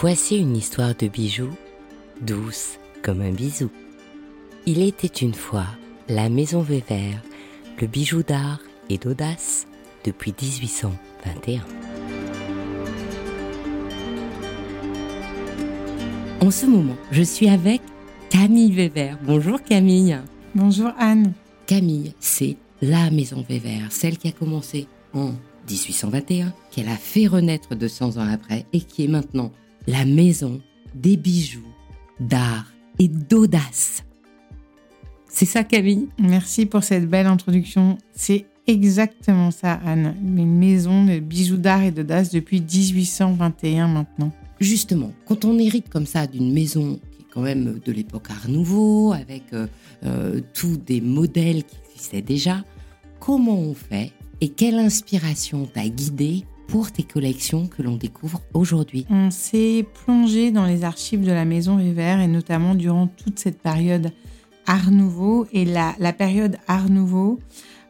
Voici une histoire de bijoux, douce comme un bisou. Il était une fois la Maison Vévert, le bijou d'art et d'audace depuis 1821. En ce moment, je suis avec Camille Vévert. Bonjour Camille. Bonjour Anne. Camille, c'est la Maison Vévert, celle qui a commencé en 1821, qu'elle a fait renaître 200 ans après et qui est maintenant la maison des bijoux, d'art et d'audace. C'est ça, Camille? Merci pour cette belle introduction. C'est exactement ça, Anne. Une maison de bijoux d'art et d'audace depuis 1821 maintenant. Justement, quand on hérite comme ça d'une maison qui est quand même de l'époque Art Nouveau, avec euh, euh, tous des modèles qui existaient déjà, comment on fait et quelle inspiration t'a guidé pour tes collections que l'on découvre aujourd'hui On s'est plongé dans les archives de la Maison River et notamment durant toute cette période Art Nouveau. Et la, période Art Nouveau,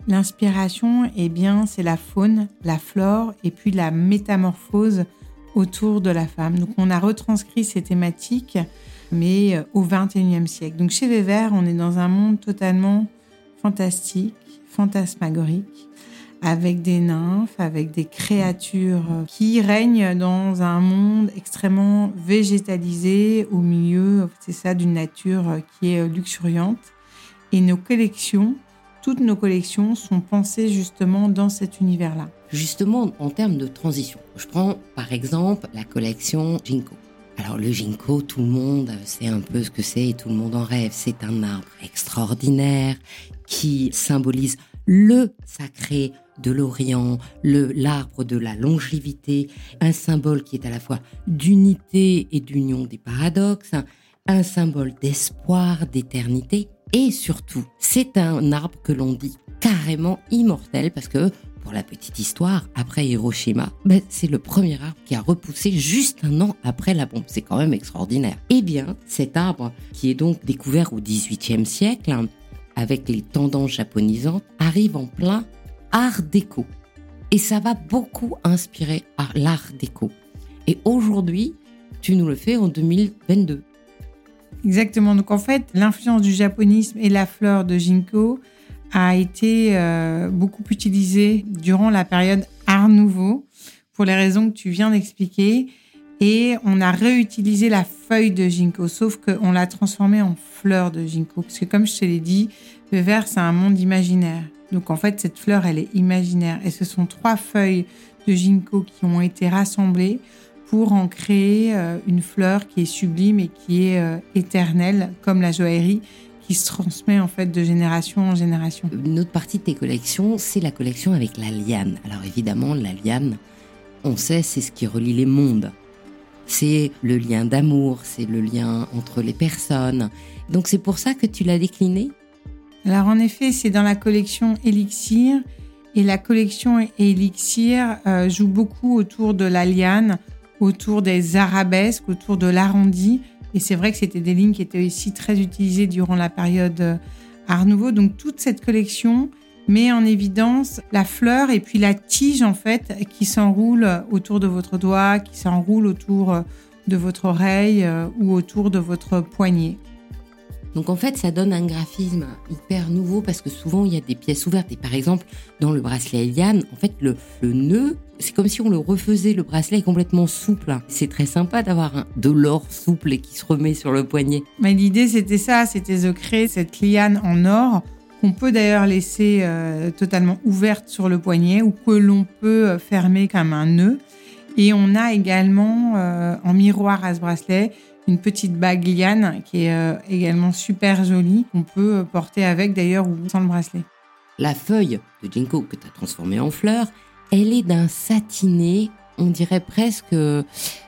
l'inspiration, eh bien, c'est la faune, la flore et puis la métamorphose autour de la femme. Donc, on a retranscrit ces thématiques, mais euh, au 21e siècle. Donc, chez Weber, on est dans un monde totalement fantastique, fantasmagorique avec des nymphes, avec des créatures qui règnent dans un monde extrêmement végétalisé au milieu, c'est ça, d'une nature qui est luxuriante. Et nos collections, toutes nos collections sont pensées justement dans cet univers-là. Justement, en termes de transition, je prends par exemple la collection Jinko. Alors le ginkgo, tout le monde sait un peu ce que c'est et tout le monde en rêve. C'est un arbre extraordinaire qui symbolise le sacré de l'Orient, l'arbre de la longévité, un symbole qui est à la fois d'unité et d'union des paradoxes, un symbole d'espoir, d'éternité, et surtout, c'est un arbre que l'on dit carrément immortel parce que pour la petite histoire, après Hiroshima, ben, c'est le premier arbre qui a repoussé juste un an après la bombe. C'est quand même extraordinaire. Eh bien, cet arbre, qui est donc découvert au XVIIIe siècle, avec les tendances japonisantes, arrive en plein art déco. Et ça va beaucoup inspirer l'art déco. Et aujourd'hui, tu nous le fais en 2022. Exactement. Donc en fait, l'influence du japonisme et la fleur de Ginkgo a été euh, beaucoup utilisée durant la période Art Nouveau pour les raisons que tu viens d'expliquer. Et on a réutilisé la feuille de ginkgo, sauf qu'on l'a transformée en fleur de ginkgo. Parce que comme je te l'ai dit, le vert, c'est un monde imaginaire. Donc en fait, cette fleur, elle est imaginaire. Et ce sont trois feuilles de ginkgo qui ont été rassemblées pour en créer euh, une fleur qui est sublime et qui est euh, éternelle, comme la joaillerie, qui se transmet en fait de génération en génération. Une autre partie de tes collections, c'est la collection avec la liane. Alors évidemment, la liane, on sait, c'est ce qui relie les mondes c'est le lien d'amour, c'est le lien entre les personnes. Donc c'est pour ça que tu l'as décliné? Alors en effet, c'est dans la collection Elixir. Et la collection Elixir euh, joue beaucoup autour de la liane, autour des arabesques, autour de l'arrondi. Et c'est vrai que c'était des lignes qui étaient aussi très utilisées durant la période euh, Art Nouveau. Donc toute cette collection met en évidence la fleur et puis la tige en fait qui s'enroule autour de votre doigt, qui s'enroule autour de votre oreille euh, ou autour de votre poignet. Donc en fait, ça donne un graphisme hyper nouveau parce que souvent il y a des pièces ouvertes. Et par exemple, dans le bracelet Eliane, en fait, le, nœud, c'est comme si on le refaisait. Le bracelet est complètement souple. C'est très sympa d'avoir de l'or souple et qui se remet sur le poignet. Mais l'idée, c'était ça, c'était de créer cette liane en or qu'on peut d'ailleurs laisser euh, totalement ouverte sur le poignet ou que l'on peut euh, fermer comme un nœud. Et on a également euh, en miroir à ce bracelet une petite bague liane qui est également super jolie, qu'on peut porter avec d'ailleurs ou sans le bracelet. La feuille de ginkgo que tu as transformée en fleur, elle est d'un satiné, on dirait presque, je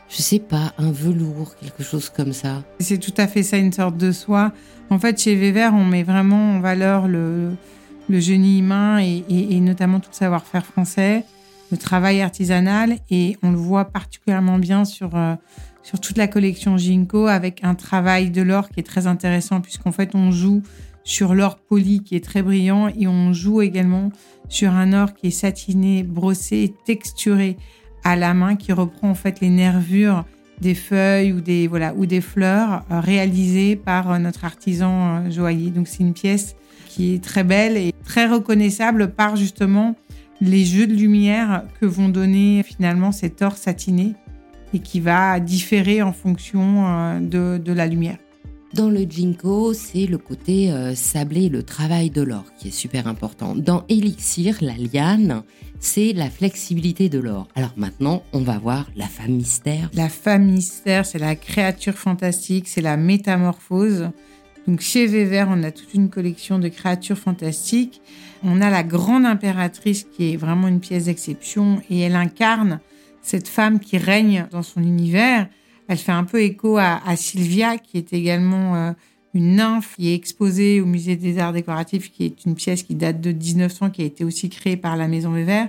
sais pas, un velours, quelque chose comme ça. C'est tout à fait ça, une sorte de soie en fait, chez Weber, on met vraiment en valeur le, génie humain et, notamment tout le savoir-faire français, le travail artisanal, et on le voit particulièrement bien sur, euh, sur toute la collection Ginkgo avec un travail de l'or qui est très intéressant puisqu'en fait, on joue sur l'or poli qui est très brillant et on joue également sur un or qui est satiné, brossé et texturé à la main qui reprend en fait les nervures des feuilles ou des, voilà, ou des fleurs réalisées par notre artisan joaillier. Donc c'est une pièce qui est très belle et très reconnaissable par justement les jeux de lumière que vont donner finalement cet or satiné et qui va différer en fonction euh, de, de la lumière. Dans le Jinko, c'est le côté euh, sablé, le travail de l'or qui est super important. Dans Elixir, la liane, c'est la flexibilité de l'or. Alors maintenant, on va voir la femme mystère. La femme mystère, c'est la créature fantastique, c'est la métamorphose. Donc chez Vévert, on a toute une collection de créatures fantastiques. On a la grande impératrice qui est vraiment une pièce d'exception et elle incarne cette femme qui règne dans son univers. Elle fait un peu écho à, Sylvia, qui est également euh, une nymphe qui est exposée au musée des arts décoratifs, qui est une pièce qui date de 1900, qui a été aussi créée par la Maison Vévert.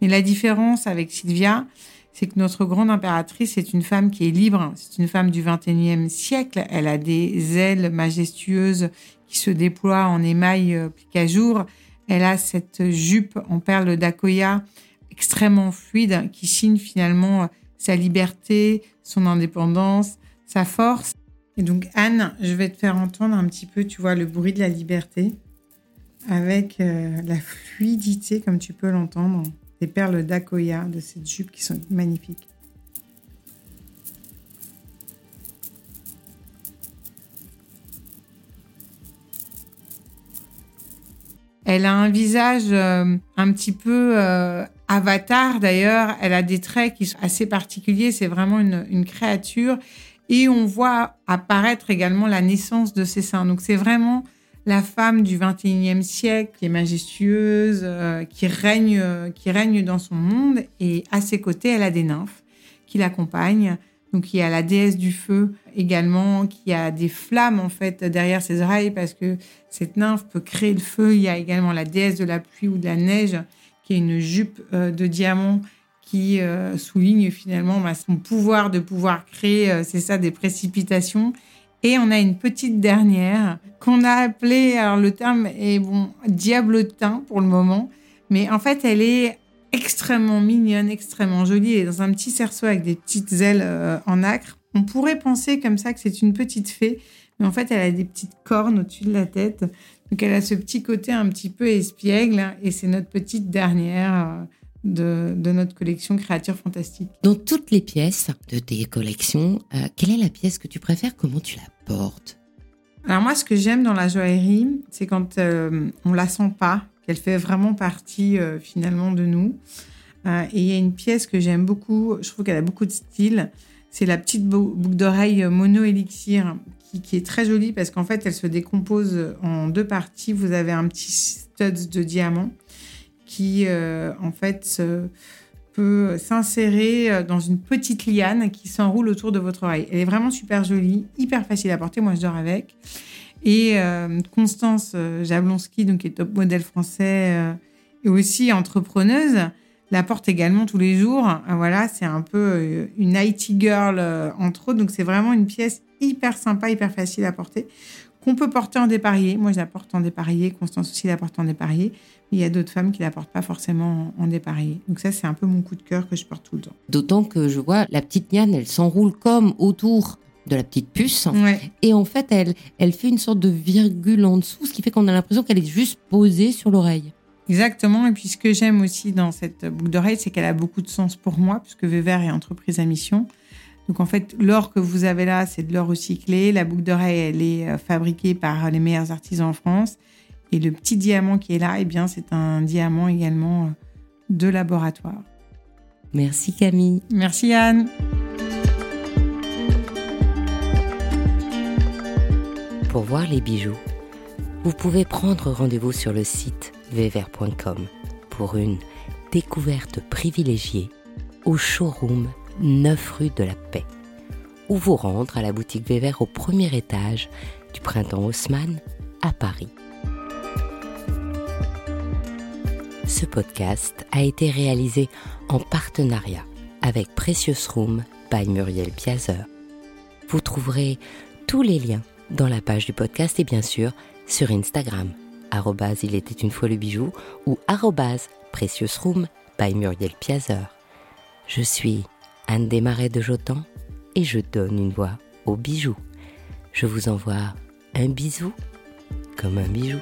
Mais la différence avec Sylvia, c'est que notre grande impératrice est une femme qui est libre, c'est une femme du 21e siècle, elle a des ailes majestueuses qui se déploient en émail euh, à jour, elle a cette jupe en perles d'Akoya extrêmement fluide qui signe finalement euh, sa liberté, son indépendance, sa force. Et donc Anne, je vais te faire entendre un petit peu, tu vois, le bruit de la liberté avec euh, la fluidité comme tu peux l'entendre des perles d'Akoya de cette jupe qui sont magnifiques. Elle a un visage euh, un petit peu euh, avatar d'ailleurs. Elle a des traits qui sont assez particuliers. C'est vraiment une, créature. Et on voit apparaître également la naissance de ses seins. Donc c'est vraiment la femme du 21e siècle qui est majestueuse, euh, qui règne, qui règne dans son monde. Et à ses côtés, elle a des nymphes qui l'accompagnent. Donc il y a la déesse du feu également, qui a des flammes en fait derrière ses oreilles parce que cette nymphe peut créer le feu. Il y a également la déesse de la pluie ou de la neige, qui est une jupe euh, de diamant qui souligne finalement bah, son pouvoir de pouvoir créer, c'est ça, des précipitations. Et on a une petite dernière qu'on a appelée, alors le terme est bon, diablotin pour le moment, mais en fait elle est extrêmement mignonne, extrêmement jolie. Elle est dans un petit cerceau avec des petites ailes euh, en acre. On pourrait penser comme ça que c'est une petite fée, mais en fait elle a des petites cornes au-dessus de la tête. Donc elle a ce petit côté un petit peu espiègle et c'est notre petite dernière. Euh, de, notre collection Créatures Fantastiques. Dans toutes les pièces de tes collections, euh, quelle est la pièce que tu préfères? Comment tu la portes? Alors moi, ce que j'aime dans la joaillerie, c'est quand euh, on la sent pas, qu'elle fait vraiment partie euh, finalement de nous. et il y a une pièce que j'aime beaucoup, je trouve qu'elle a beaucoup de style, c'est la petite boucle d'oreille mono élixir qui, est très jolie parce qu'en fait elle se décompose en deux parties. Vous avez un petit stud de diamant qui euh, en fait peut s'insérer euh, dans une petite liane qui s'enroule autour de votre oreille. Elle est vraiment super jolie, hyper facile à porter. Moi, je dors avec. Et euh, Constance Jablonski, donc qui est top modèle français et aussi entrepreneuse, la porte également tous les jours. Voilà, c'est un peu une IT girl entre autres. Donc c'est vraiment une pièce hyper sympa, hyper facile à porter qu'on peut porter en dépareillé. Moi, je la porte en dépareillé. Constance aussi la porte en dépareillé. Il y a d'autres femmes qui la portent pas forcément en dépareillé. Donc ça, c'est un peu mon coup de cœur que je porte tout le temps. D'autant que je vois la petite Niane, elle s'enroule comme autour de la petite puce. Et en fait, elle, elle fait une sorte de virgule en dessous, ce qui fait qu'on a l'impression qu'elle est juste posée sur l'oreille. Exactement. Et puis, ce que j'aime aussi dans cette boucle d'oreille, c'est qu'elle a beaucoup de sens pour moi, puisque Vévert est entreprise à mission. Donc en fait, l'or que vous avez là, c'est de l'or recyclé. La boucle d'oreille, elle est euh, fabriquée par les meilleurs artisans en France. Et le petit diamant qui est là, eh bien, c'est un diamant également euh, de laboratoire. Merci Camille. Merci Anne. Pour voir les bijoux, vous pouvez prendre rendez-vous sur le site vever.com pour une découverte privilégiée au showroom 9 rue de la Paix, ou vous rendre à la boutique Vévert au premier étage du Printemps Haussmann à Paris. Ce podcast a été réalisé en partenariat avec Precious Room by Muriel Piazeur. Vous trouverez tous les liens dans la page du podcast et bien sûr sur Instagram, il était une fois le bijou ou Precious Room by Muriel Piazeur. Je suis Anne Desmarais de Jotan et je donne une voix aux bijoux. Je vous envoie un bisou comme un bijou.